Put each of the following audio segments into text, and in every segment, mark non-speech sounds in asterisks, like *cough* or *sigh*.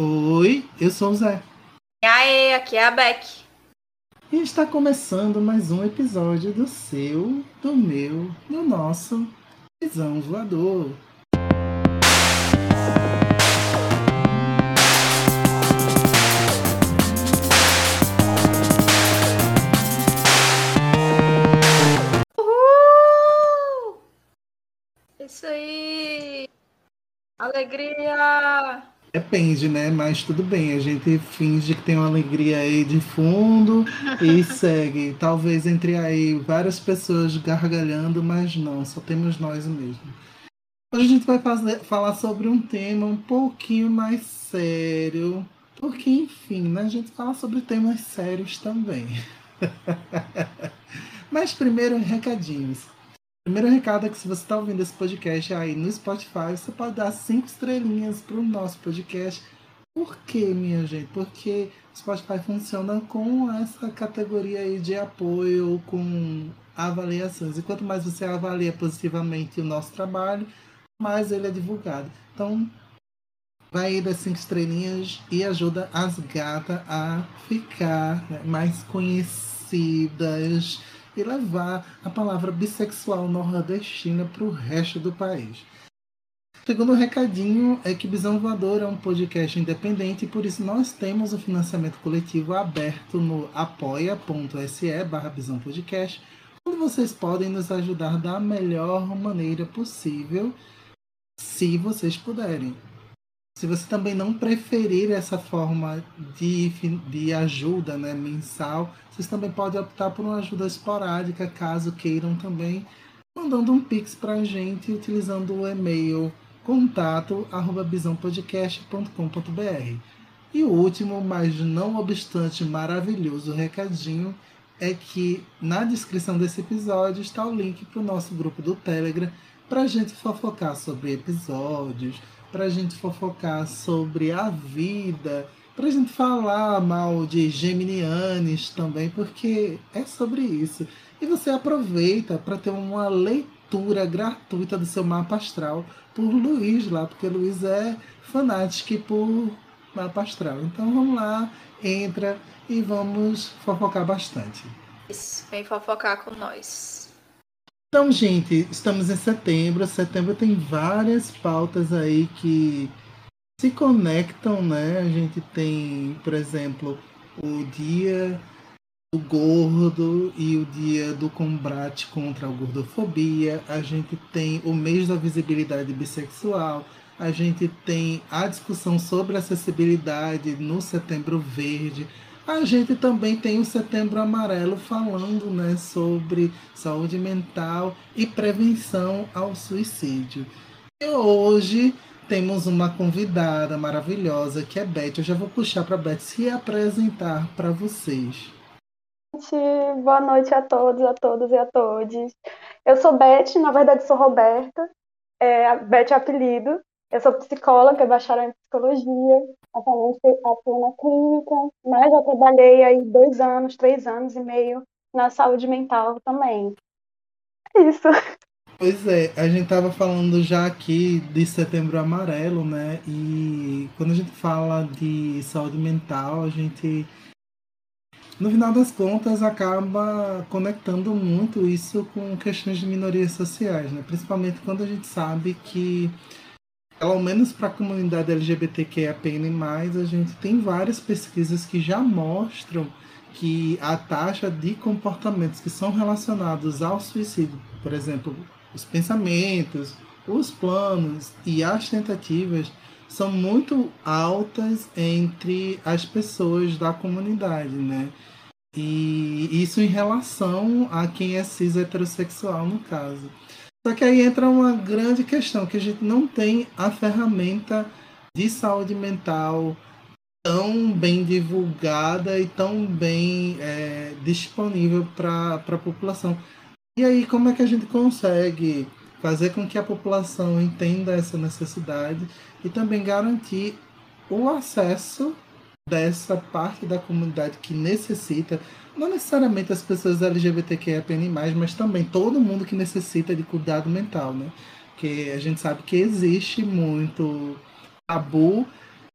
Oi, eu sou o Zé. E aí, aqui é a Beck. E está começando mais um episódio do seu, do meu, do nosso Visão Voador. Uhul! Isso aí! Alegria! Depende, né? Mas tudo bem, a gente finge que tem uma alegria aí de fundo e *laughs* segue. Talvez entre aí várias pessoas gargalhando, mas não, só temos nós mesmo. Hoje a gente vai fazer, falar sobre um tema um pouquinho mais sério, porque enfim, né? A gente fala sobre temas sérios também. *laughs* mas primeiro, recadinhos. Primeiro recado é que se você está ouvindo esse podcast aí no Spotify, você pode dar cinco estrelinhas para o nosso podcast. Por quê, minha gente? Porque o Spotify funciona com essa categoria aí de apoio, com avaliações. E quanto mais você avalia positivamente o nosso trabalho, mais ele é divulgado. Então, vai aí das cinco estrelinhas e ajuda as gatas a ficar né, mais conhecidas e levar a palavra bissexual nordestina para o resto do país. Segundo recadinho é que Visão Voador é um podcast independente por isso nós temos o financiamento coletivo aberto no apoia.se barra Podcast, onde vocês podem nos ajudar da melhor maneira possível, se vocês puderem. Se você também não preferir essa forma de, de ajuda né, mensal, vocês também podem optar por uma ajuda esporádica, caso queiram também, mandando um pix para a gente utilizando o e-mail contato bisãopodcast.com.br. E o último, mas não obstante maravilhoso recadinho, é que na descrição desse episódio está o link para o nosso grupo do Telegram para a gente fofocar sobre episódios, para a gente fofocar sobre a vida, para a gente falar mal de Geminianes também, porque é sobre isso. E você aproveita para ter uma leitura gratuita do seu mapa astral por Luiz lá, porque Luiz é fanático por mapa astral. Então vamos lá, entra e vamos fofocar bastante. Isso, vem fofocar com nós. Então, gente, estamos em setembro. Setembro tem várias pautas aí que se conectam, né? A gente tem, por exemplo, o dia do gordo e o dia do combate contra a gordofobia. A gente tem o mês da visibilidade bissexual. A gente tem a discussão sobre acessibilidade no Setembro Verde. A gente também tem o Setembro Amarelo falando né, sobre saúde mental e prevenção ao suicídio. E hoje temos uma convidada maravilhosa que é Beth. Eu já vou puxar para Beth se apresentar para vocês. Boa noite a todos, a todos e a todas. Eu sou Beth, na verdade sou Roberta. É, Beth é apelido. Eu sou psicóloga, bacharel em psicologia, atualmente atuo na clínica, mas já trabalhei aí dois anos, três anos e meio na saúde mental também. É isso. Pois é, a gente estava falando já aqui de setembro amarelo, né? E quando a gente fala de saúde mental, a gente, no final das contas, acaba conectando muito isso com questões de minorias sociais, né? Principalmente quando a gente sabe que pelo menos para a comunidade LGBTQIAPN+, a gente tem várias pesquisas que já mostram que a taxa de comportamentos que são relacionados ao suicídio, por exemplo, os pensamentos, os planos e as tentativas são muito altas entre as pessoas da comunidade, né? E isso em relação a quem é cis heterossexual, no caso. Só que aí entra uma grande questão, que a gente não tem a ferramenta de saúde mental tão bem divulgada e tão bem é, disponível para a população. E aí, como é que a gente consegue fazer com que a população entenda essa necessidade e também garantir o acesso dessa parte da comunidade que necessita não necessariamente as pessoas LGBTQIA+, mas também todo mundo que necessita de cuidado mental, né? Que a gente sabe que existe muito tabu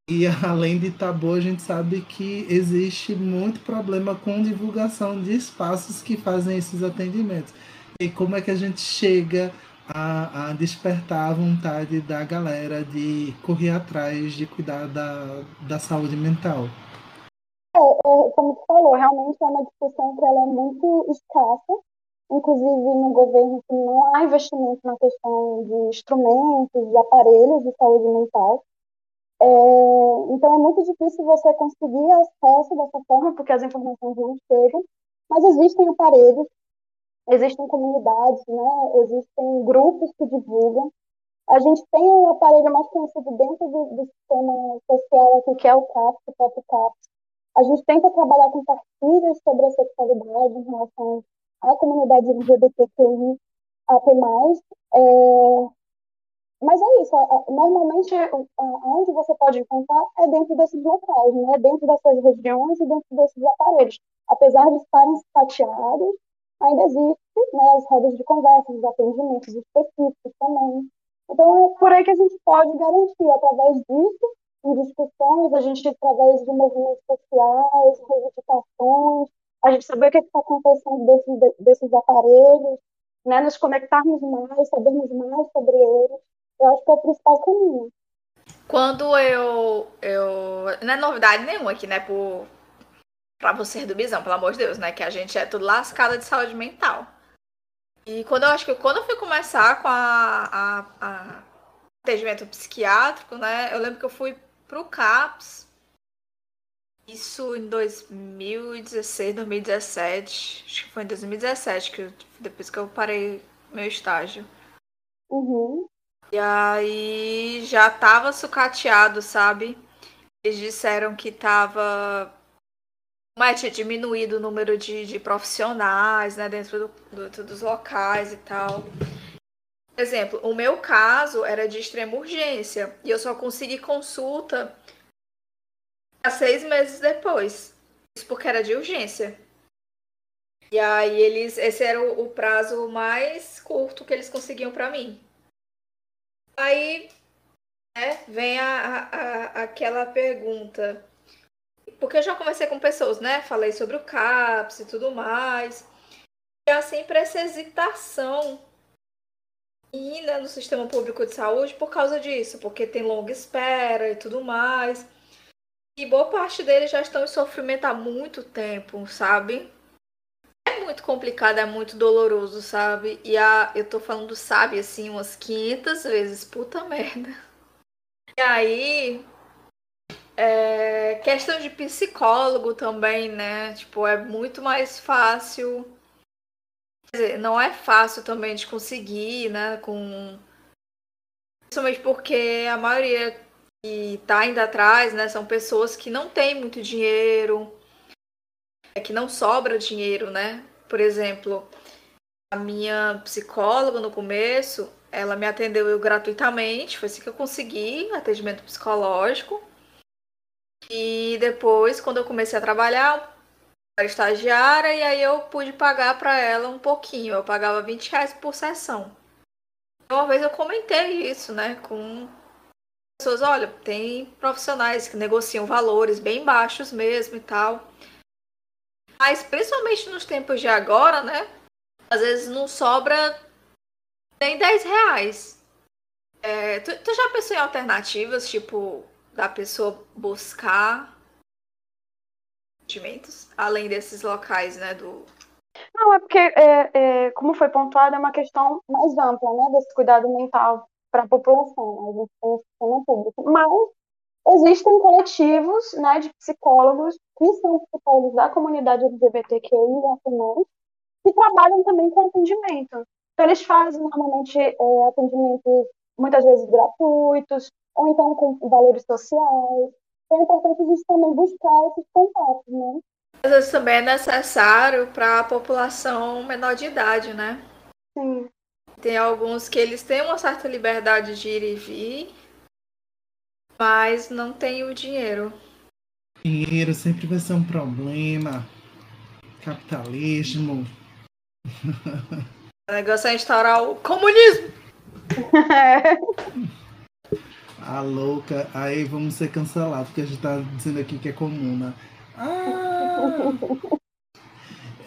E *laughs* além de tabu, a gente sabe que existe muito problema com divulgação de espaços que fazem esses atendimentos. E como é que a gente chega a, a despertar a vontade da galera de correr atrás de cuidar da, da saúde mental? É, é, como tu falou, realmente é uma discussão que ela é muito escassa, inclusive no governo que não há investimento na questão de instrumentos, de aparelhos de saúde mental. É, então é muito difícil você conseguir acesso dessa forma, porque as informações não chegam, mas existem aparelhos, existem comunidades, né, existem grupos que divulgam. A gente tem um aparelho mais conhecido dentro do, do sistema social aqui, que é o CAPS, o próprio CAPS, a gente tenta trabalhar com partilhas sobre a sexualidade em relação à comunidade LGBTQI até É, mas é isso, normalmente onde você pode encontrar é dentro desses locais, né? dentro dessas regiões e dentro desses aparelhos. Apesar de estarem tateados, ainda existem né, as rodas de conversa, os atendimentos específicos também. Então é por aí que a gente pode garantir, através disso, em discussões, a gente, através de movimentos sociais, reivindicações, a gente saber o que é está acontecendo desses, desses aparelhos, né, nos conectarmos mais, sabermos mais sobre eles. Eu acho que é o principal caminho. Quando eu. eu não é novidade nenhuma aqui, né? Por, pra você do Bisão, pelo amor de Deus, né? Que a gente é tudo lascada de saúde mental. E quando eu acho que quando eu fui começar com a, a, a atendimento psiquiátrico, né? Eu lembro que eu fui pro CAPS. Isso em 2016, 2017. Acho que foi em 2017, que eu, depois que eu parei meu estágio. Uhum. E aí já tava sucateado, sabe? Eles disseram que tava. Mas tinha diminuído o número de, de profissionais né, dentro do, do, dos locais e tal. Exemplo, o meu caso era de extrema urgência e eu só consegui consulta há seis meses depois. Isso porque era de urgência. E aí eles, esse era o, o prazo mais curto que eles conseguiam para mim. Aí né, vem a, a, aquela pergunta. Porque eu já conversei com pessoas, né? Falei sobre o CAPS e tudo mais. E assim, para essa hesitação ainda no sistema público de saúde por causa disso, porque tem longa espera e tudo mais. E boa parte deles já estão em sofrimento há muito tempo, sabe? É muito complicado, é muito doloroso, sabe? E a, eu tô falando, sabe, assim, umas 500 vezes, puta merda. E aí, é, questão de psicólogo também, né? Tipo, é muito mais fácil dizer, não é fácil também de conseguir, né? Com... Principalmente porque a maioria que está indo atrás, né? São pessoas que não têm muito dinheiro, é que não sobra dinheiro, né? Por exemplo, a minha psicóloga no começo, ela me atendeu gratuitamente, foi assim que eu consegui atendimento psicológico. E depois, quando eu comecei a trabalhar, era estagiária e aí eu pude pagar para ela um pouquinho. Eu pagava 20 reais por sessão. Uma vez eu comentei isso, né, com pessoas, olha, tem profissionais que negociam valores bem baixos mesmo e tal. Mas principalmente nos tempos de agora, né, às vezes não sobra nem 10 reais. É, tu, tu já pensou em alternativas, tipo, da pessoa buscar investimentos, além desses locais, né, do... Não, é porque, é, é, como foi pontuado, é uma questão mais ampla, né, desse cuidado mental para a população, um sistema público, mas existem coletivos, né, de psicólogos que são psicólogos da comunidade LGBTQI, que trabalham também com atendimento. Então, eles fazem normalmente é, atendimentos muitas vezes gratuitos, ou então com valores sociais, é importante a gente também buscar esses contatos, né? Às vezes também é necessário para a população menor de idade, né? Sim. Tem alguns que eles têm uma certa liberdade de ir e vir, mas não tem o dinheiro. Dinheiro sempre vai ser um problema. Capitalismo. O negócio é instaurar o comunismo. *laughs* *laughs* A louca. Aí vamos ser cancelados, porque a gente tá dizendo aqui que é comuna. Ah!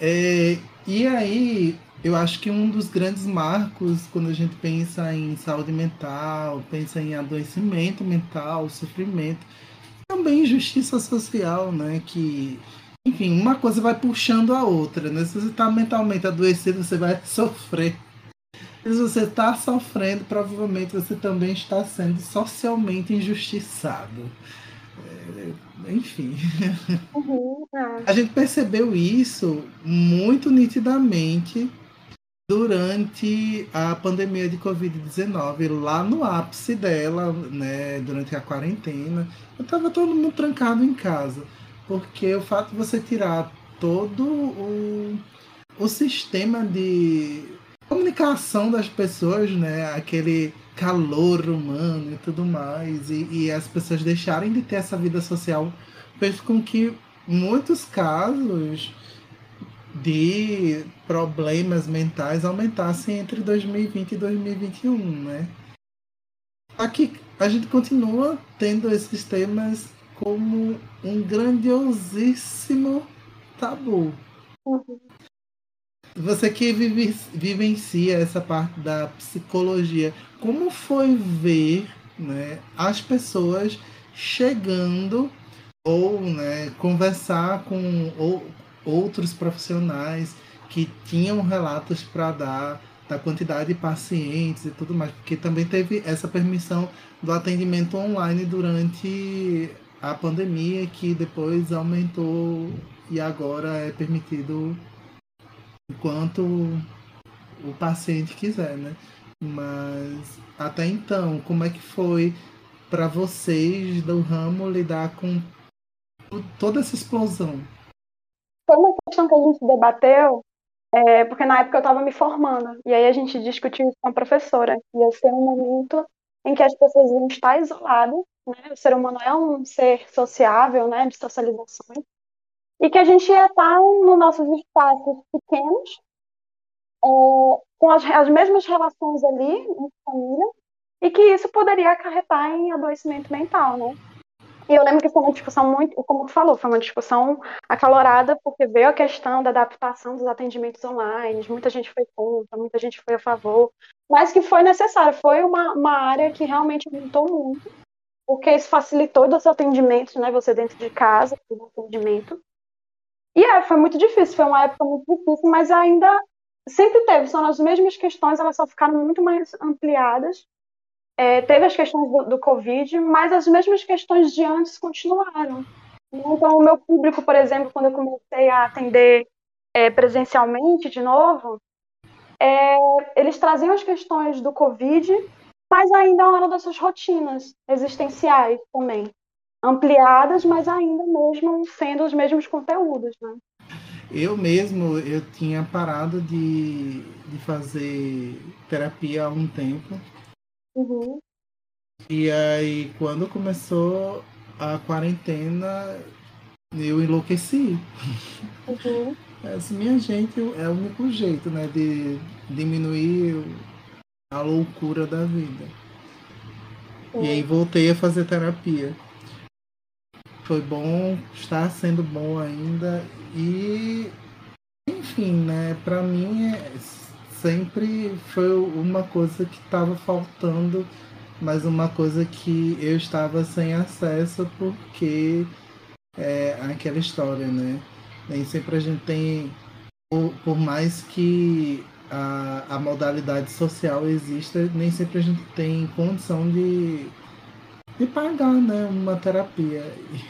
É, e aí, eu acho que um dos grandes marcos quando a gente pensa em saúde mental, pensa em adoecimento mental, sofrimento, também justiça social, né? Que, enfim, uma coisa vai puxando a outra, né? Se você está mentalmente adoecido, você vai *laughs* sofrer. E se você está sofrendo, provavelmente você também está sendo socialmente injustiçado. É, enfim. Uhum. A gente percebeu isso muito nitidamente durante a pandemia de Covid-19, lá no ápice dela, né, durante a quarentena, eu estava todo mundo trancado em casa, porque o fato de você tirar todo o, o sistema de comunicação das pessoas, né, aquele calor humano e tudo mais, e, e as pessoas deixarem de ter essa vida social, fez com que muitos casos de problemas mentais aumentassem entre 2020 e 2021, né? Aqui a gente continua tendo esses temas como um grandiosíssimo tabu. Uhum. Você que vive, vivencia essa parte da psicologia, como foi ver né, as pessoas chegando ou né, conversar com ou, outros profissionais que tinham relatos para dar da quantidade de pacientes e tudo mais, porque também teve essa permissão do atendimento online durante a pandemia, que depois aumentou e agora é permitido enquanto o paciente quiser, né? Mas até então, como é que foi para vocês do ramo lidar com toda essa explosão? Foi uma questão que a gente debateu, é, porque na época eu estava me formando, e aí a gente discutiu isso com a professora, ia ser um momento em que as pessoas iam estar isoladas, né? o ser humano é um ser sociável, né, de socializações, e que a gente ia estar nos nossos espaços pequenos, é, com as, as mesmas relações ali, em família, e que isso poderia acarretar em adoecimento mental, né? E eu lembro que foi uma discussão muito, como tu falou, foi uma discussão acalorada, porque veio a questão da adaptação dos atendimentos online, muita gente foi contra, muita gente foi a favor, mas que foi necessário, foi uma, uma área que realmente aumentou muito, porque isso facilitou os atendimentos, né, você dentro de casa, o atendimento. E é, foi muito difícil, foi uma época muito difícil, mas ainda sempre teve, são as mesmas questões, elas só ficaram muito mais ampliadas, é, teve as questões do, do, Covid, mas as mesmas questões de antes continuaram. Então, o meu público, por exemplo, quando eu comecei a atender é, presencialmente de novo, é, eles traziam as questões do Covid, mas ainda eram dessas rotinas existenciais também, ampliadas, mas ainda mesmo sendo os mesmos conteúdos, né? Eu mesmo, eu tinha parado de, de fazer terapia há um tempo, Uhum. E aí, quando começou a quarentena, eu enlouqueci. Uhum. *laughs* Essa minha gente é o único jeito, né, de diminuir a loucura da vida. Uhum. E aí voltei a fazer terapia. Foi bom, está sendo bom ainda e enfim, né, para mim é sempre foi uma coisa que estava faltando, mas uma coisa que eu estava sem acesso porque é aquela história, né? Nem sempre a gente tem, por, por mais que a, a modalidade social exista, nem sempre a gente tem condição de, de pagar né, uma terapia.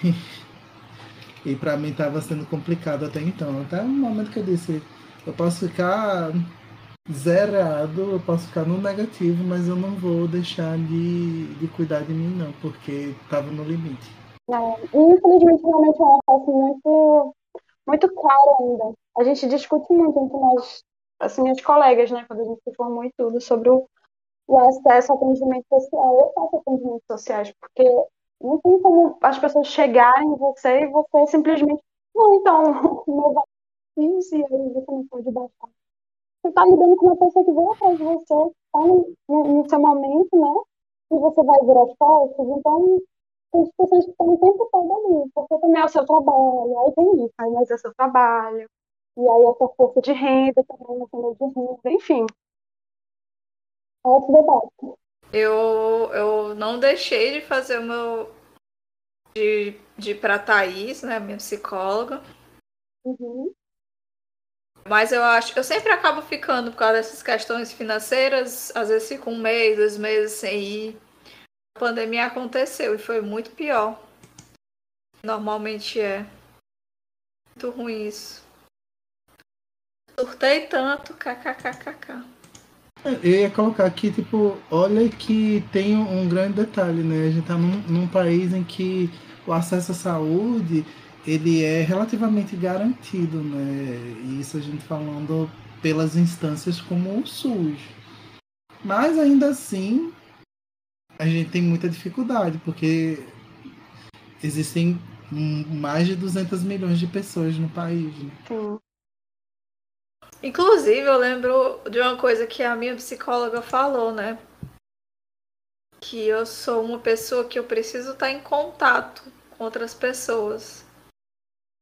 E, e para mim estava sendo complicado até então. Até o momento que eu disse, eu posso ficar zerado, eu posso ficar no negativo, mas eu não vou deixar de, de cuidar de mim, não, porque estava no limite. Não, infelizmente, realmente é um acesso muito, muito claro ainda. A gente discute muito entre nós, assim, minhas colegas, né, quando a gente se formou e tudo, sobre o, o acesso ao atendimento social. Eu faço atendimentos sociais, porque não tem como as pessoas chegarem em você e você simplesmente, não, então, o *laughs* meu valor é e aí você não pode baixar você está lidando com uma pessoa que veio atrás de você, está no, no, seu momento, né? se você vai ver as fotos, então tem pessoas que estão o tempo todo ali, porque também é o seu trabalho, aí tem isso, aí mas é o seu trabalho, e aí a sua força de renda também, a sua de renda, enfim. É outro debate. Eu, eu não deixei de fazer o meu. de, de ir pra Thaís, né, minha psicóloga. Uhum. Mas eu acho, eu sempre acabo ficando por causa dessas questões financeiras, às vezes fico um mês, dois meses sem ir. A pandemia aconteceu e foi muito pior. Normalmente é. Muito ruim isso. Surtei tanto, kkkk. Eu ia colocar aqui, tipo, olha que tem um grande detalhe, né? A gente tá num, num país em que o acesso à saúde ele é relativamente garantido, né? Isso a gente falando pelas instâncias como o SUS. Mas ainda assim, a gente tem muita dificuldade, porque existem mais de 200 milhões de pessoas no país. Né? Sim. Inclusive, eu lembro de uma coisa que a minha psicóloga falou, né? Que eu sou uma pessoa que eu preciso estar em contato com outras pessoas.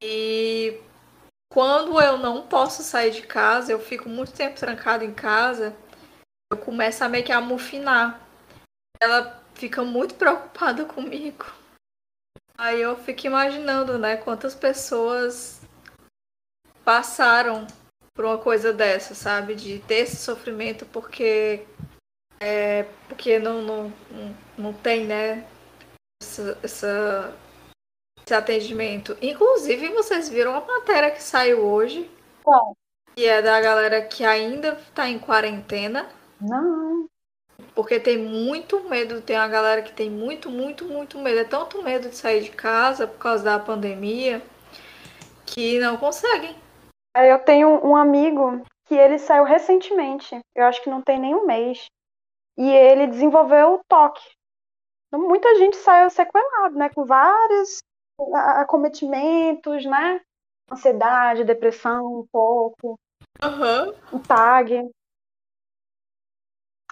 E quando eu não posso sair de casa, eu fico muito tempo trancada em casa, eu começo a meio que amufinar. Ela fica muito preocupada *laughs* comigo. Aí eu fico imaginando, né, quantas pessoas passaram por uma coisa dessa, sabe? De ter esse sofrimento porque é, porque não, não, não, tem, né? Essa, essa, esse atendimento. Inclusive, vocês viram a matéria que saiu hoje? Qual? Que é da galera que ainda está em quarentena. Não. Porque tem muito medo, tem uma galera que tem muito, muito, muito medo. É tanto medo de sair de casa por causa da pandemia que não conseguem. Eu tenho um amigo que ele saiu recentemente, eu acho que não tem nem um mês, e ele desenvolveu o toque. Então, muita gente saiu sequelado, né, com vários acometimentos, né, ansiedade, depressão, um pouco, uhum. o TAG.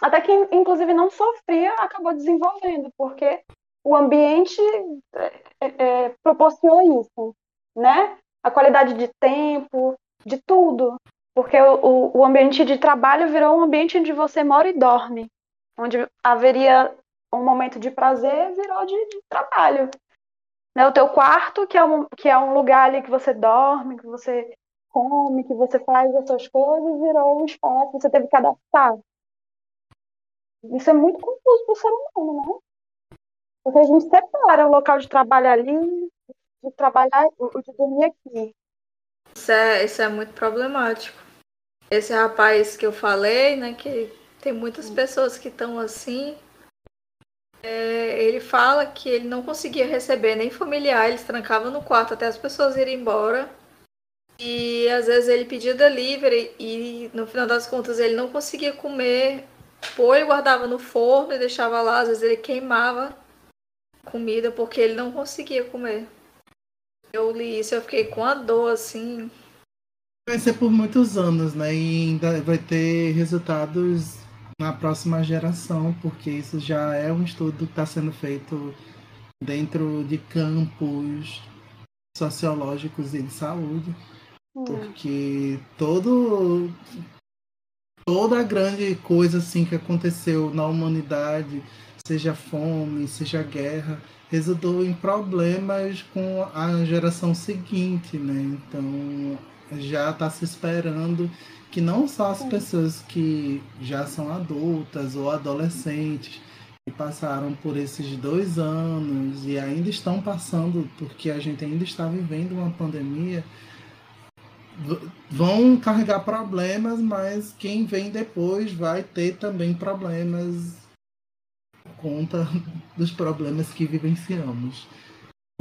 Até que, inclusive, não sofria, acabou desenvolvendo, porque o ambiente é, é, é proporciona isso, né? A qualidade de tempo, de tudo. Porque o, o ambiente de trabalho virou um ambiente onde você mora e dorme. Onde haveria um momento de prazer, virou de, de trabalho. Né? O teu quarto, que é, um, que é um lugar ali que você dorme, que você come, que você faz as suas coisas, virou um espaço, você teve que adaptar. Isso é muito confuso para o ser humano, né? Porque a gente separa o local de trabalho ali, de trabalhar, de dormir aqui. Isso é, isso é muito problemático. Esse rapaz que eu falei, né, que tem muitas pessoas que estão assim, é, ele fala que ele não conseguia receber nem familiar, eles trancavam no quarto até as pessoas irem embora. E às vezes ele pedia delivery e no final das contas ele não conseguia comer. Ou ele guardava no forno e deixava lá, às vezes ele queimava comida porque ele não conseguia comer. Eu li isso, eu fiquei com a dor assim. Vai ser por muitos anos, né? E ainda vai ter resultados na próxima geração, porque isso já é um estudo que está sendo feito dentro de campos sociológicos e de saúde. Hum. Porque todo toda a grande coisa assim que aconteceu na humanidade, seja fome, seja guerra, resultou em problemas com a geração seguinte, né? Então já está se esperando que não só as pessoas que já são adultas ou adolescentes que passaram por esses dois anos e ainda estão passando porque a gente ainda está vivendo uma pandemia vão carregar problemas, mas quem vem depois vai ter também problemas conta *laughs* dos problemas que vivenciamos.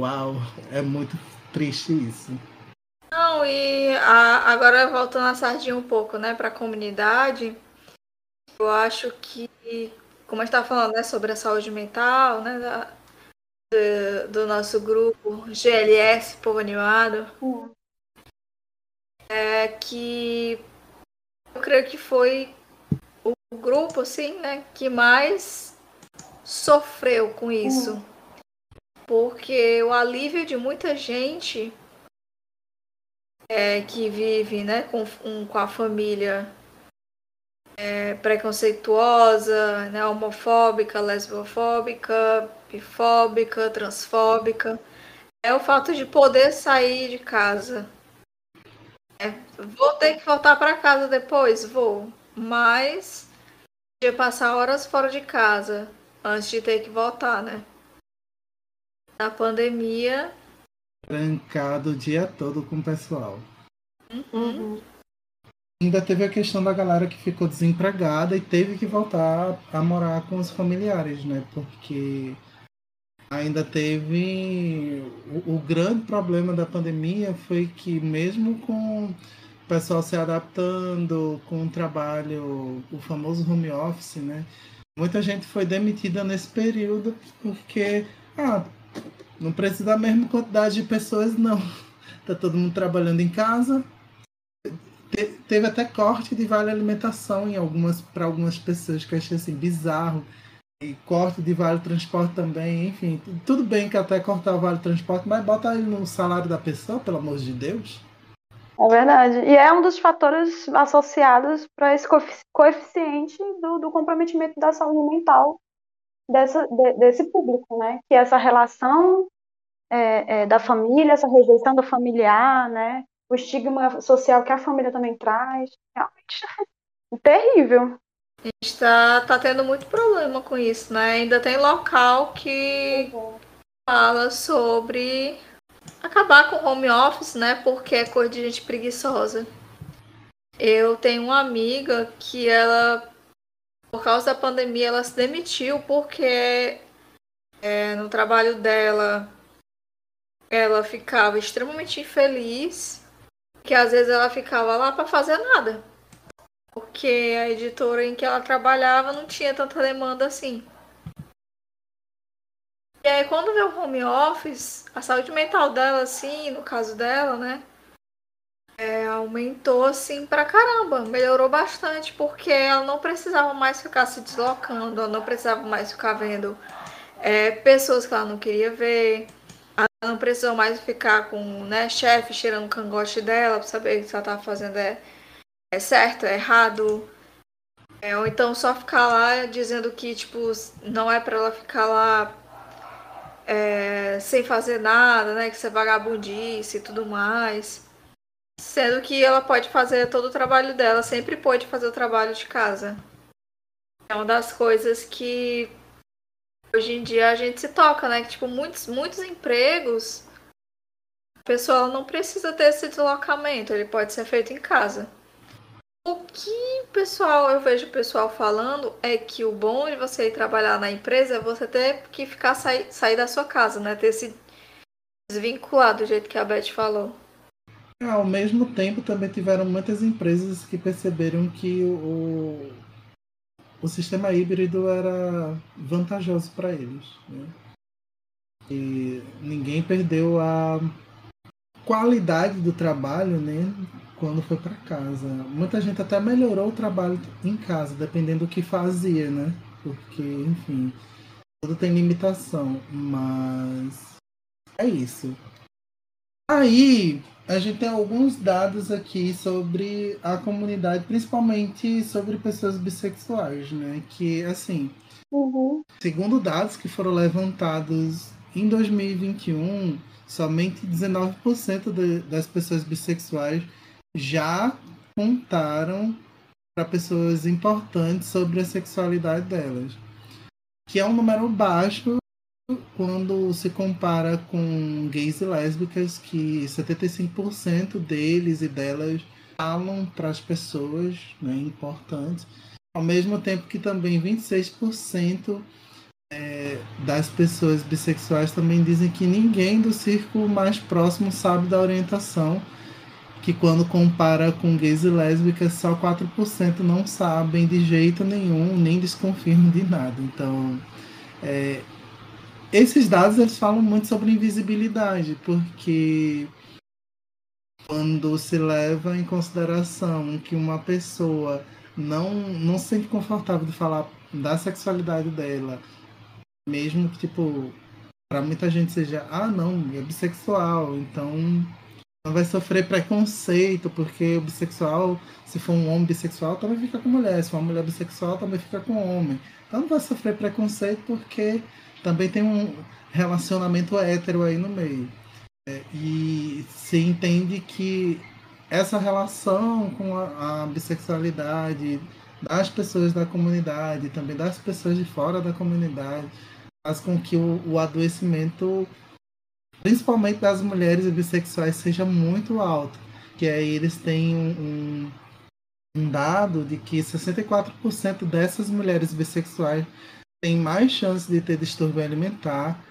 Uau, é muito triste isso. Não, e a, agora voltando a sardinha um pouco, né, para a comunidade, eu acho que, como a gente estava falando, né, sobre a saúde mental, né, da, do, do, nosso grupo GLS, Povo Animado, uhum. é que eu creio que foi o grupo, assim, né, que mais sofreu com isso. Uhum. Porque o alívio de muita gente é, que vive né, com, um, com a família é, preconceituosa, né, homofóbica, lesbofóbica, bifóbica, transfóbica, é o fato de poder sair de casa. É, vou ter que voltar para casa depois? Vou. Mas de passar horas fora de casa antes de ter que voltar, né? Na pandemia. Trancado o dia todo com o pessoal. Uhum. Ainda teve a questão da galera que ficou desempregada e teve que voltar a morar com os familiares, né? Porque ainda teve. O, o grande problema da pandemia foi que, mesmo com o pessoal se adaptando com o trabalho, o famoso home office, né? Muita gente foi demitida nesse período porque, ah, não precisa da mesma quantidade de pessoas, não. *laughs* Tá todo mundo trabalhando em casa. Te, teve até corte de vale alimentação em algumas para algumas pessoas que eu achei assim bizarro e corte de vale transporte também, enfim. Tudo bem que até cortar o vale transporte, mas bota ele no salário da pessoa, pelo amor de Deus. É verdade. E é um dos fatores associados para esse coeficiente do, do, comprometimento da saúde mental dessa, de, desse público, né? Que é essa relação é, é, da família, essa rejeição do familiar, né? O estigma social que a família também traz. Realmente é *laughs* terrível. A gente tá, tá tendo muito problema com isso, né? Ainda tem local que uhum. fala sobre acabar com o home office, né? Porque é coisa de gente preguiçosa. Eu tenho uma amiga que ela, por causa da pandemia, ela se demitiu porque é, no trabalho dela ela ficava extremamente infeliz, que às vezes ela ficava lá para fazer nada porque a editora em que ela trabalhava não tinha tanta demanda assim. E aí, quando veio o home office, a saúde mental dela, assim, no caso dela, né? É, aumentou, assim, pra caramba. Melhorou bastante, porque ela não precisava mais ficar se deslocando, ela não precisava mais ficar vendo é, pessoas que ela não queria ver. Ela não precisou mais ficar com né, chefe cheirando o cangote dela pra saber que ela tava fazendo é é certo, é errado. É, ou então só ficar lá dizendo que, tipo, não é para ela ficar lá é, sem fazer nada, né? Que isso é vagabundice e tudo mais. Sendo que ela pode fazer todo o trabalho dela, sempre pode fazer o trabalho de casa. É uma das coisas que hoje em dia a gente se toca, né? Que, tipo, muitos, muitos empregos, o pessoal não precisa ter esse deslocamento, ele pode ser feito em casa. O que pessoal, eu vejo o pessoal falando é que o bom de você ir trabalhar na empresa é você ter que ficar sair, sair da sua casa, né? Ter se desvincular do jeito que a Beth falou. É, ao mesmo tempo também tiveram muitas empresas que perceberam que o, o sistema híbrido era vantajoso para eles. Né? E ninguém perdeu a qualidade do trabalho, né? Quando foi para casa. Muita gente até melhorou o trabalho em casa, dependendo do que fazia, né? Porque, enfim, tudo tem limitação, mas é isso. Aí, a gente tem alguns dados aqui sobre a comunidade, principalmente sobre pessoas bissexuais, né? Que, assim, uhum. segundo dados que foram levantados em 2021, somente 19% de, das pessoas bissexuais já contaram para pessoas importantes sobre a sexualidade delas, que é um número baixo quando se compara com gays e lésbicas, que 75% deles e delas falam para as pessoas né, importantes, ao mesmo tempo que também 26% é, das pessoas bissexuais também dizem que ninguém do círculo mais próximo sabe da orientação que quando compara com gays e lésbicas, só 4% não sabem de jeito nenhum, nem desconfirmam de nada. Então, é, esses dados eles falam muito sobre invisibilidade, porque quando se leva em consideração que uma pessoa não, não se sente confortável de falar da sexualidade dela mesmo que, tipo, para muita gente seja, ah, não, é bissexual, então não vai sofrer preconceito, porque o bissexual, se for um homem bissexual, também fica com mulher, se for uma mulher bissexual, também fica com homem. Então não vai sofrer preconceito porque também tem um relacionamento hétero aí no meio. É, e se entende que essa relação com a, a bissexualidade das pessoas da comunidade, também das pessoas de fora da comunidade, faz com que o, o adoecimento, principalmente das mulheres bissexuais, seja muito alto. Que aí eles têm um, um dado de que 64% dessas mulheres bissexuais têm mais chance de ter distúrbio alimentar,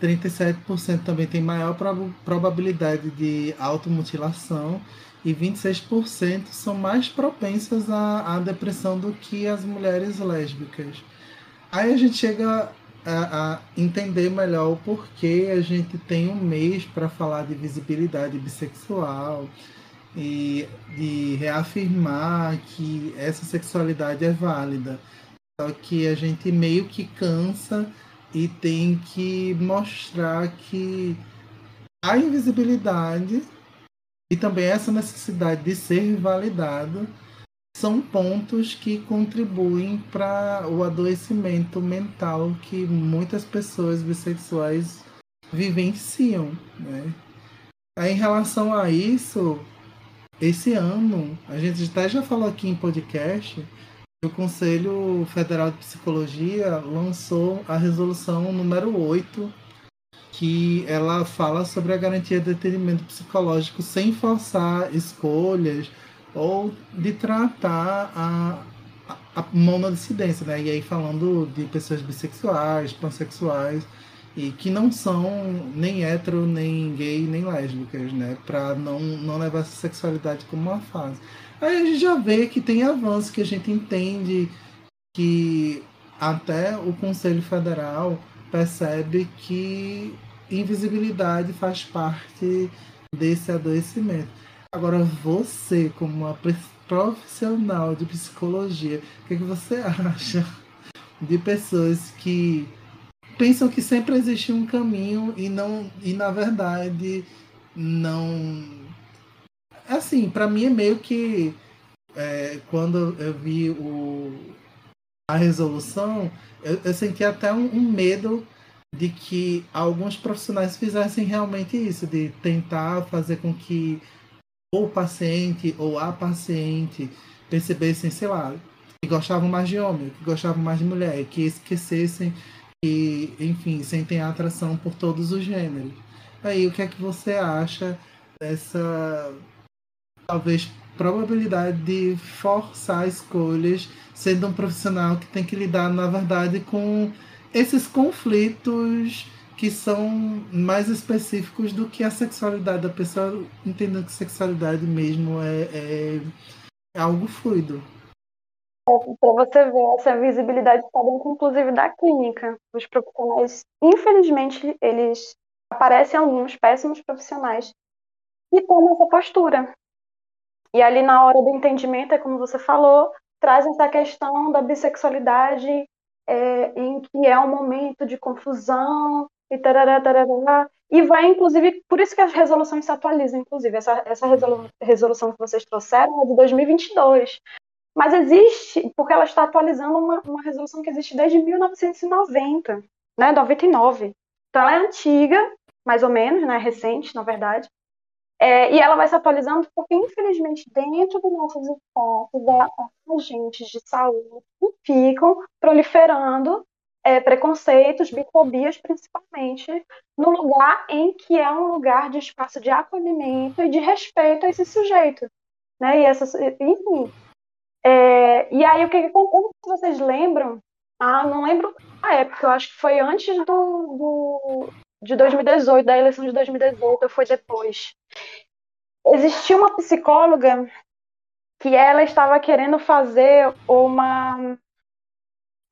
37% também tem maior prob probabilidade de automutilação e 26% são mais propensas à, à depressão do que as mulheres lésbicas. Aí a gente chega a, a, entender melhor o porquê a gente tem um mês para falar de visibilidade bissexual e de reafirmar que essa sexualidade é válida. Só que a gente meio que cansa e tem que mostrar que a invisibilidade e também essa necessidade de ser validado são pontos que contribuem para o adoecimento mental que muitas pessoas bissexuais vivenciam. Né? Aí, em relação a isso, esse ano, a gente até já falou aqui em podcast, o Conselho Federal de Psicologia lançou a resolução número 8, que ela fala sobre a garantia de atendimento psicológico sem forçar escolhas ou de tratar a, a, a monodissidência, né? E aí falando de pessoas bissexuais, pansexuais, e que não são nem hétero, nem gay, nem lésbicas, né? Para não, não levar essa sexualidade como uma fase. Aí a gente já vê que tem avanço, que a gente entende que até o Conselho Federal percebe que invisibilidade faz parte desse adoecimento. Agora, você, como uma profissional de psicologia, o que, é que você *laughs* acha de pessoas que pensam que sempre existe um caminho e não e na verdade não assim para mim é meio que é, quando eu vi o, a resolução eu, eu senti até um, um medo de que alguns profissionais fizessem realmente isso de tentar fazer com que o paciente ou a paciente percebessem, sei lá, que gostavam mais de homem, que gostavam mais de mulher, que esquecessem que, enfim, sentem atração por todos os gêneros. Aí, o que é que você acha dessa, talvez, probabilidade de forçar escolhas, sendo um profissional que tem que lidar, na verdade, com esses conflitos que são mais específicos do que a sexualidade da pessoa, entendendo que sexualidade mesmo é, é, é algo fluido. Para você ver, essa visibilidade está dentro, inclusive, da clínica. Os profissionais, infelizmente, eles aparecem alguns péssimos profissionais que tomam essa postura. E ali, na hora do entendimento, é como você falou, traz essa questão da bissexualidade, é, em que é um momento de confusão, e tarará, tarará, e vai, inclusive, por isso que as resoluções se atualizam, inclusive. Essa, essa resolução que vocês trouxeram é de 2022. Mas existe, porque ela está atualizando uma, uma resolução que existe desde 1990, né, 99. Então ela é antiga, mais ou menos, né, recente, na verdade. É, e ela vai se atualizando porque, infelizmente, dentro dos nossos espaços, há agentes de saúde que ficam proliferando é, preconceitos, bifobias, principalmente, no lugar em que é um lugar de espaço de acolhimento e de respeito a esse sujeito. Né? E essa, enfim. É, e aí, o que, como vocês lembram? Ah, não lembro a época, eu acho que foi antes do, do, de 2018, da eleição de 2018, ou foi depois. Existia uma psicóloga que ela estava querendo fazer uma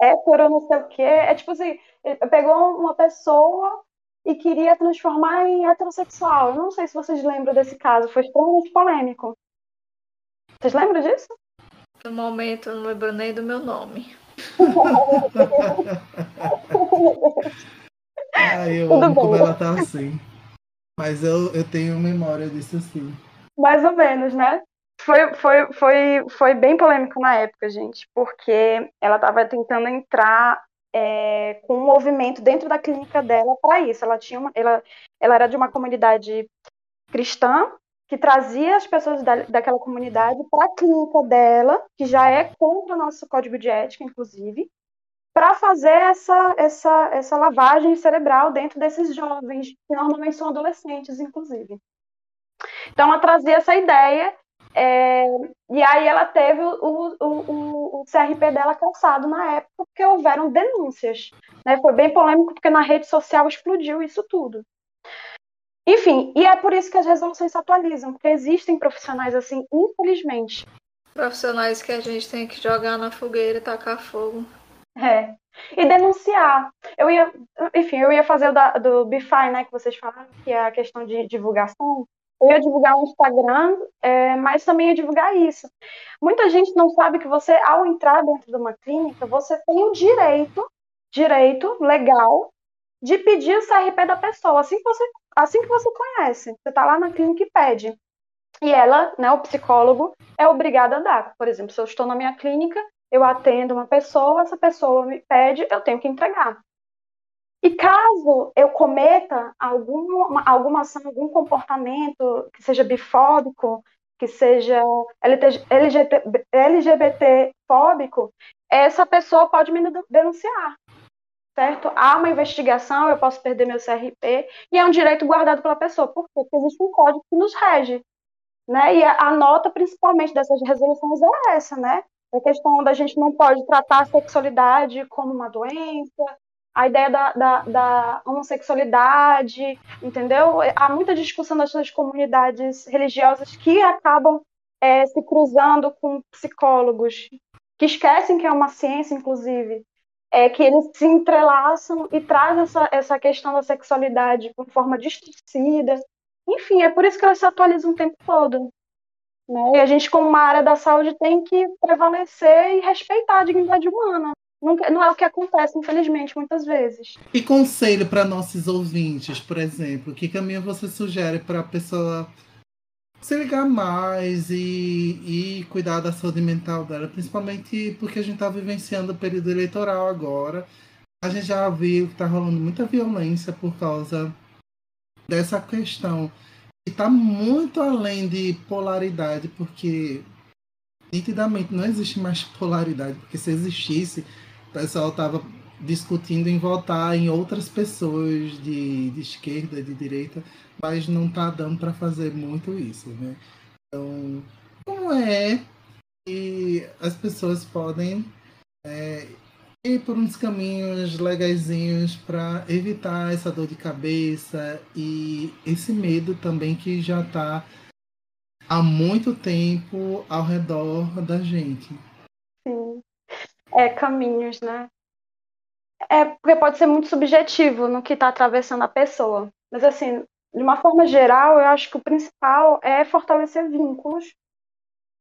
hétero, não sei o quê. É tipo assim, pegou uma pessoa e queria transformar em heterossexual. Eu não sei se vocês lembram desse caso, foi extremamente polêmico. Vocês lembram disso? No momento, eu não lembro nem do meu nome. *laughs* Ai, eu Tudo amo bem. como ela tá assim. Mas eu, eu tenho memória disso sim. Mais ou menos, né? Foi, foi, foi, foi bem polêmico na época, gente, porque ela estava tentando entrar é, com um movimento dentro da clínica dela para isso. Ela tinha uma, ela, ela era de uma comunidade cristã que trazia as pessoas da, daquela comunidade para a clínica dela, que já é contra o nosso código de ética, inclusive, para fazer essa, essa, essa lavagem cerebral dentro desses jovens, que normalmente são adolescentes, inclusive. Então, ela trazia essa ideia, é, e aí ela teve o, o, o, o, CRP dela cansado na época, porque houveram denúncias. Né? Foi bem polêmico, porque na rede social explodiu isso tudo. Enfim, e é por isso que as resoluções se atualizam, porque existem profissionais assim, infelizmente. Profissionais que a gente tem que jogar na fogueira e tacar fogo. É. E denunciar. Eu ia, enfim, eu ia fazer o da, do BIFI, né, que vocês falaram, que é a questão de divulgação. Eu ia divulgar um Instagram, é, mas também ia divulgar isso. Muita gente não sabe que você, ao entrar dentro de uma clínica, você tem o direito, direito legal, de pedir o CRP da pessoa, assim que você, assim que você conhece. Você está lá na clínica e pede. E ela, né, o psicólogo, é obrigado a dar. Por exemplo, se eu estou na minha clínica, eu atendo uma pessoa, essa pessoa me pede, eu tenho que entregar. E caso eu cometa alguma, alguma ação, algum comportamento que seja bifóbico, que seja LGBT, LGBT fóbico, essa pessoa pode me denunciar certo? Há uma investigação, eu posso perder meu CRP, e é um direito guardado pela pessoa. Por quê? Porque existe um código que nos rege. Né? E a, nota, principalmente, dessas resoluções é essa, né? A questão da gente não pode tratar a sexualidade como uma doença, a ideia da, da, da homossexualidade, entendeu? Há muita discussão das comunidades religiosas que acabam é, se cruzando com psicólogos, que esquecem que é uma ciência, inclusive, é que eles se entrelaçam e trazem essa, essa questão da sexualidade de forma distorcida. Enfim, é por isso que elas se atualizam o tempo todo. Né? E a gente, como uma área da saúde, tem que prevalecer e respeitar a dignidade humana. Não, é o que acontece, infelizmente, muitas vezes. E conselho para nossos ouvintes, por exemplo, que caminho você sugere para a pessoa se ligar mais e, e cuidar da saúde mental dela, principalmente porque a gente está vivenciando o período eleitoral agora. A gente já viu que está rolando muita violência por causa dessa questão. E está muito além de polaridade, porque nitidamente não existe mais polaridade, porque se existisse, pessoal estava discutindo em votar em outras pessoas de, de esquerda, de direita, mas não está dando para fazer muito isso, né? Então, como é que as pessoas podem é, ir por uns caminhos legaisinhos para evitar essa dor de cabeça e esse medo também que já está há muito tempo ao redor da gente. É caminhos, né? É porque pode ser muito subjetivo no que está atravessando a pessoa. Mas assim, de uma forma geral, eu acho que o principal é fortalecer vínculos,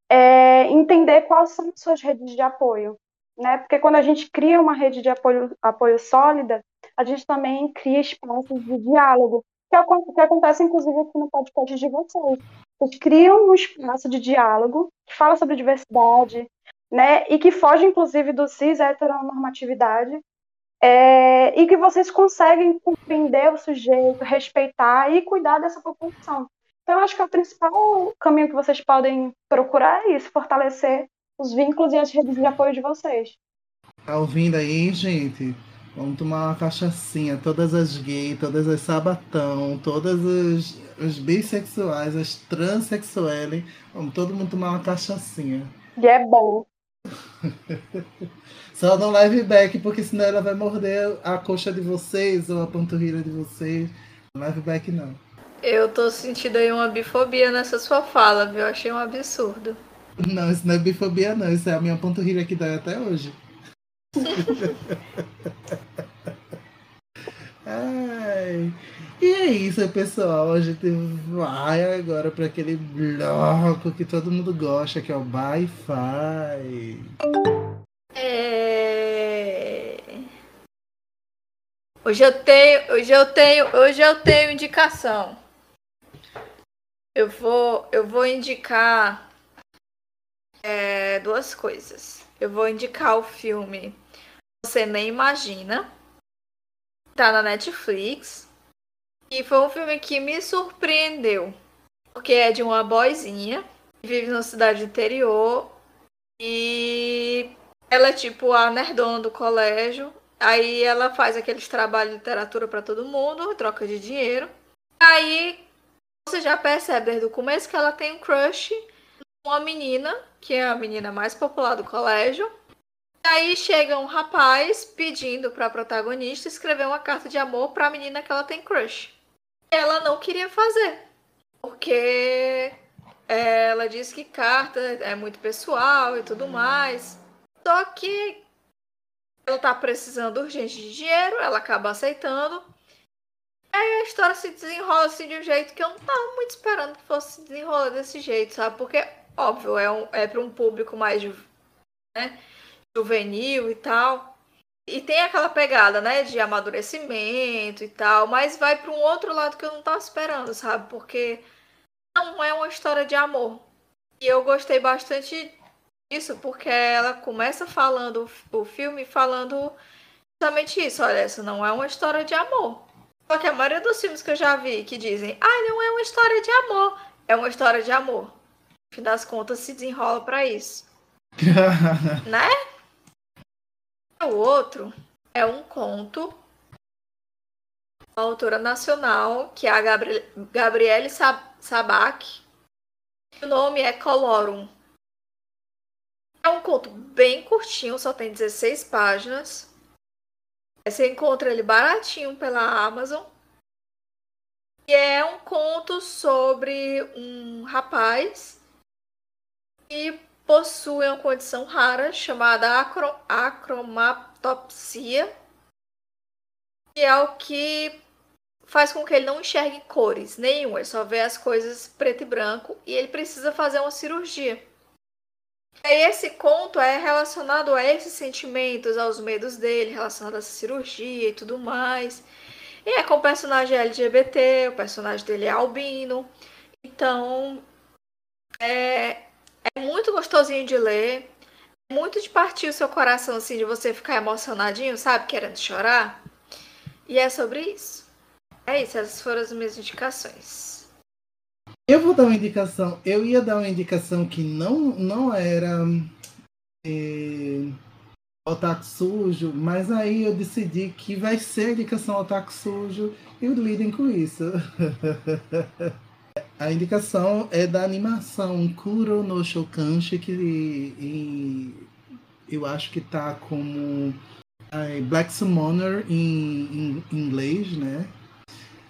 é entender quais são as suas redes de apoio. Né? Porque quando a gente cria uma rede de apoio, apoio sólida, a gente também cria espaços de diálogo, que, é que acontece inclusive aqui no podcast de vocês. Vocês criam um espaço de diálogo que fala sobre diversidade, né? E que foge inclusive do cis heteronormatividade é, e que vocês conseguem compreender o sujeito, respeitar e cuidar dessa população. Então, acho que o principal caminho que vocês podem procurar é isso, fortalecer os vínculos e as redes de apoio de vocês. Tá ouvindo aí, gente? Vamos tomar uma cachaçinha, todas as gays, todas as sabatão, todas os, os bissexuais, as transexuais, vamos todo mundo tomar uma cachaçinha. E é bom. *laughs* Só não live back, porque senão ela vai morder a coxa de vocês ou a panturrilha de vocês. Não live back não. Eu tô sentindo aí uma bifobia nessa sua fala, viu? Eu achei um absurdo. Não, isso não é bifobia não, isso é a minha panturrilha que dói até hoje. *laughs* *laughs* Ai. E é isso, pessoal. A gente vai agora para aquele bloco que todo mundo gosta, que é o Wi-Fi. É Hoje eu tenho, hoje eu tenho, hoje eu tenho indicação. Eu vou, eu vou indicar é, duas coisas. Eu vou indicar o filme Você Nem Imagina. Tá na Netflix. E foi um filme que me surpreendeu. Porque é de uma boizinha que vive numa cidade interior. E ela é tipo a nerdona do colégio. Aí ela faz aqueles trabalhos de literatura para todo mundo, troca de dinheiro. Aí você já percebe desde o começo que ela tem um crush uma menina, que é a menina mais popular do colégio. E aí chega um rapaz pedindo para a protagonista escrever uma carta de amor para a menina que ela tem crush. Ela não queria fazer, porque ela disse que carta é muito pessoal e tudo mais. Só que ela tá precisando urgente de dinheiro, ela acaba aceitando. Aí a história se desenrola assim de um jeito que eu não tava muito esperando que fosse se desenrolar desse jeito, sabe? Porque óbvio, é, um, é para um público mais né, juvenil e tal. E tem aquela pegada, né, de amadurecimento e tal, mas vai para um outro lado que eu não tava esperando, sabe? Porque não é uma história de amor. E eu gostei bastante disso, porque ela começa falando o filme falando justamente isso, olha, essa não é uma história de amor. Só que a maioria dos filmes que eu já vi que dizem, ah, não é uma história de amor, é uma história de amor fim das contas se desenrola para isso. *laughs* né? O outro é um conto da autora nacional, que é a Gabri Gabriele Sab Sabac. O nome é Colorum. É um conto bem curtinho, só tem 16 páginas. Você encontra ele baratinho pela Amazon. E é um conto sobre um rapaz que possuem uma condição rara chamada acro acromatopsia, que é o que faz com que ele não enxergue cores nenhuma, ele só vê as coisas preto e branco e ele precisa fazer uma cirurgia. E esse conto é relacionado a esses sentimentos, aos medos dele, relacionado a essa cirurgia e tudo mais. E é com o personagem LGBT, o personagem dele é albino. Então, é, é muito gostosinho de ler. É muito de partir o seu coração, assim, de você ficar emocionadinho, sabe? Querendo chorar. E é sobre isso. É isso, essas foram as minhas indicações. Eu vou dar uma indicação. Eu ia dar uma indicação que não, não era é, Otaku Sujo, mas aí eu decidi que vai ser a indicação Otaku Sujo e lidem com isso. *laughs* A indicação é da animação Kuro no Shokanshi, que eu acho que tá como é, Black Summoner em, em, inglês, né?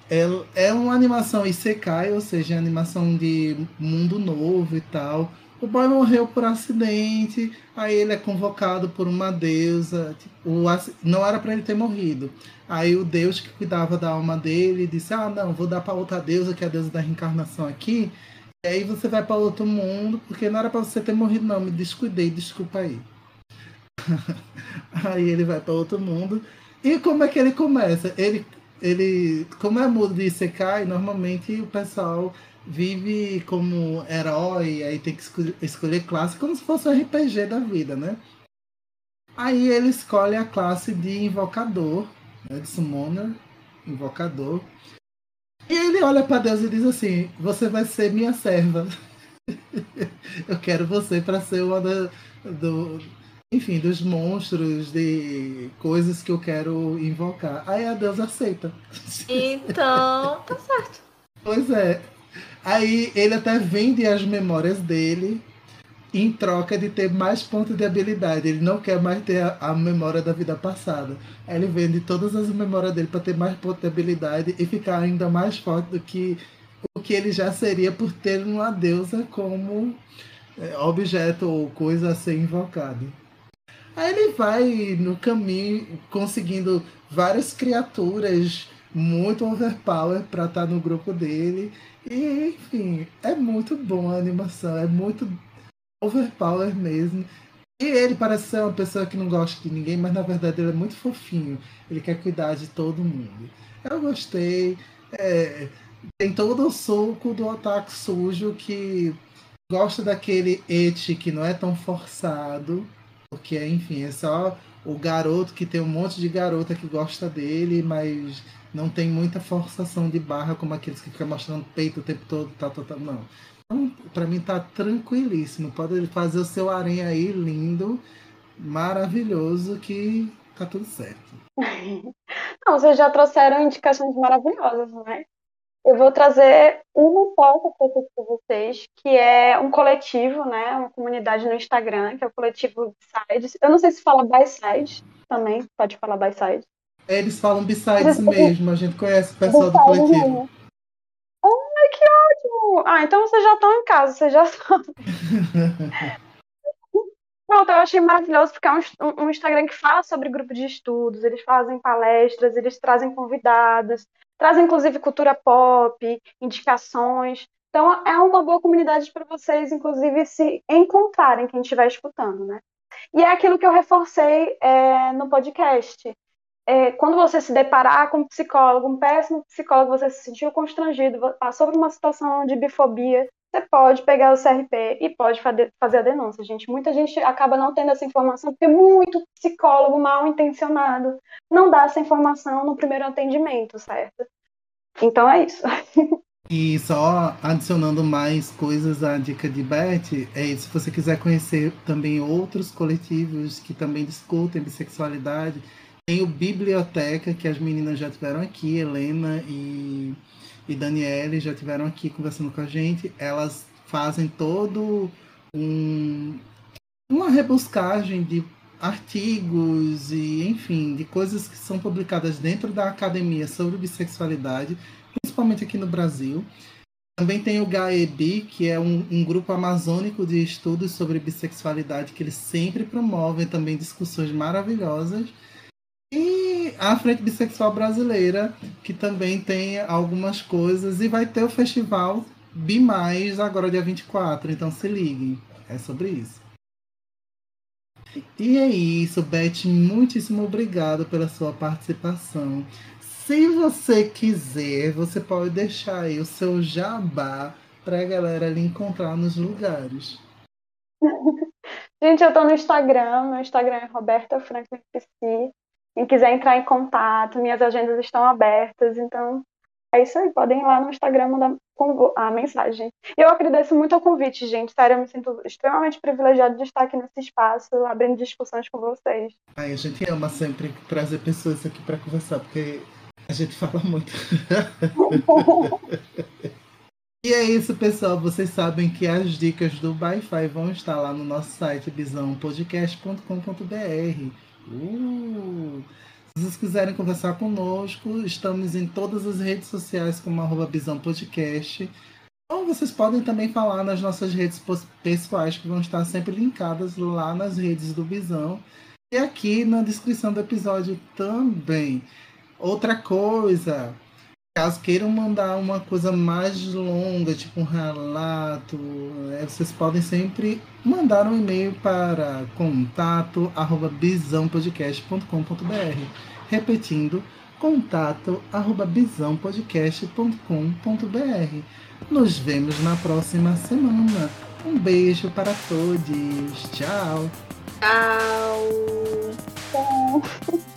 É, é uma animação Isekai, ou seja, animação de mundo novo e tal. O boy morreu por acidente, aí ele é convocado por uma deusa. Tipo, não era para ele ter morrido. Aí o deus que cuidava da alma dele disse: Ah, não, vou dar para outra deusa, que é a deusa da reencarnação aqui. E aí você vai para outro mundo, porque não era para você ter morrido, não. Me descuidei, desculpa aí. *laughs* aí ele vai para outro mundo. E como é que ele começa? Ele, ele como é mundo de Isekai, normalmente o pessoal vive como herói, aí tem que escolher classe, como se fosse um RPG da vida, né? Aí ele escolhe a classe de invocador, né, de summoner, invocador. E ele olha para Deus e diz assim: Você vai ser minha serva. *laughs* Eu quero você para ser uma da, do, enfim, dos monstros, de coisas que eu quero invocar. Aí a Deus aceita. Então, tá certo. Pois é. Aí ele até vende as memórias dele em troca de ter mais pontos de habilidade. Ele não quer mais ter a, a memória da vida passada. Aí ele vende todas as memórias dele para ter mais pontos de habilidade e ficar ainda mais forte do que o que ele já seria por ter uma deusa como é, objeto ou coisa a ser invocado. Aí ele vai no caminho conseguindo várias criaturas muito overpower para estar tá no grupo dele. E, enfim, é muito bom a animação, é muito overpower mesmo. E ele parece ser uma pessoa que não gosta de ninguém, mas na verdade ele é muito fofinho. Ele quer cuidar de todo mundo. Eu gostei. É, tem todo o suco do otaku sujo que gosta daquele et que não é tão forçado. Porque, enfim, é só o garoto que tem um monte de garota que gosta dele, mas não tem muita forçação de barra como aqueles que ficam mostrando peito o tempo todo, tá, tá, tá, não. Então, para mim tá tranquilíssimo. Pode fazer o seu aranha aí lindo, maravilhoso, que tá tudo certo. *laughs* Não, vocês já trouxeram indicações maravilhosas, né? Eu vou trazer uma foto para vocês, que é um coletivo, né? Uma comunidade no Instagram, que é o coletivo Sides. Eu não sei se fala by side também, pode falar by side. Eles falam besides mesmo, a gente conhece o pessoal do coletivo. Ai, que ótimo! Ah, então vocês já estão em casa, vocês já sabem. *laughs* Pronto, eu achei maravilhoso porque é um, um, Instagram que fala sobre grupo de estudos, eles fazem palestras, eles trazem convidados, trazem inclusive cultura pop, indicações. Então é uma boa comunidade para vocês, inclusive, se encontrarem quem estiver escutando, né? E é aquilo que eu reforcei é, no podcast é, quando você se deparar com um psicólogo, um péssimo psicólogo, você se sentiu constrangido, passou por uma situação de bifobia, você pode pegar o CRP e pode fazer a denúncia, gente. Muita gente acaba não tendo essa informação porque muito psicólogo mal intencionado não dá essa informação no primeiro atendimento, certo? Então é isso. *laughs* E só adicionando mais coisas à dica de Beth, é, se você quiser conhecer também outros coletivos que também discutem bissexualidade, tem o Biblioteca, que as meninas já tiveram aqui, Helena e, e Daniele já tiveram aqui conversando com a gente. Elas fazem todo um, uma rebuscagem de artigos e, enfim, de coisas que são publicadas dentro da academia sobre bissexualidade, principalmente aqui no Brasil. Também tem o GAEB, que é um, um, grupo amazônico de estudos sobre bissexualidade, que eles sempre promovem também discussões maravilhosas. E a Frente Bissexual Brasileira, que também tem algumas coisas, e vai ter o festival Bimais agora dia 24, então se liguem. É sobre isso. E é isso, Beth. Muitíssimo obrigado pela sua participação. Se você quiser, você pode deixar aí o seu jabá para a galera lhe encontrar nos lugares. *laughs* Gente, eu tô no Instagram. Meu Instagram é Roberta Franklin. Quem quiser entrar em contato, minhas agendas estão abertas, então é isso aí, podem ir lá no Instagram mandar a mensagem. Eu agradeço muito ao convite, gente. Sério, eu me sinto extremamente privilegiado de estar aqui nesse espaço, abrindo discussões com vocês. Ai, a gente ama sempre trazer pessoas aqui para conversar, porque a gente fala muito. *laughs* e é isso, pessoal. Vocês sabem que as dicas do Wi-Fi vão estar lá no nosso site bisãopodcast.com.br. Uh! Se vocês quiserem conversar conosco, estamos em todas as redes sociais como arroba Bisão Podcast. Ou vocês podem também falar nas nossas redes pessoais, que vão estar sempre linkadas lá nas redes do Bisão. E aqui na descrição do episódio também. Outra coisa, Caso queiram mandar uma coisa mais longa, tipo um relato, é, vocês podem sempre mandar um e-mail para contato@bisãopodcast.com.br. Repetindo, contato@bisãopodcast.com.br. Nos vemos na próxima semana. Um beijo para todos. Tchau. Tchau. Tchau. *laughs*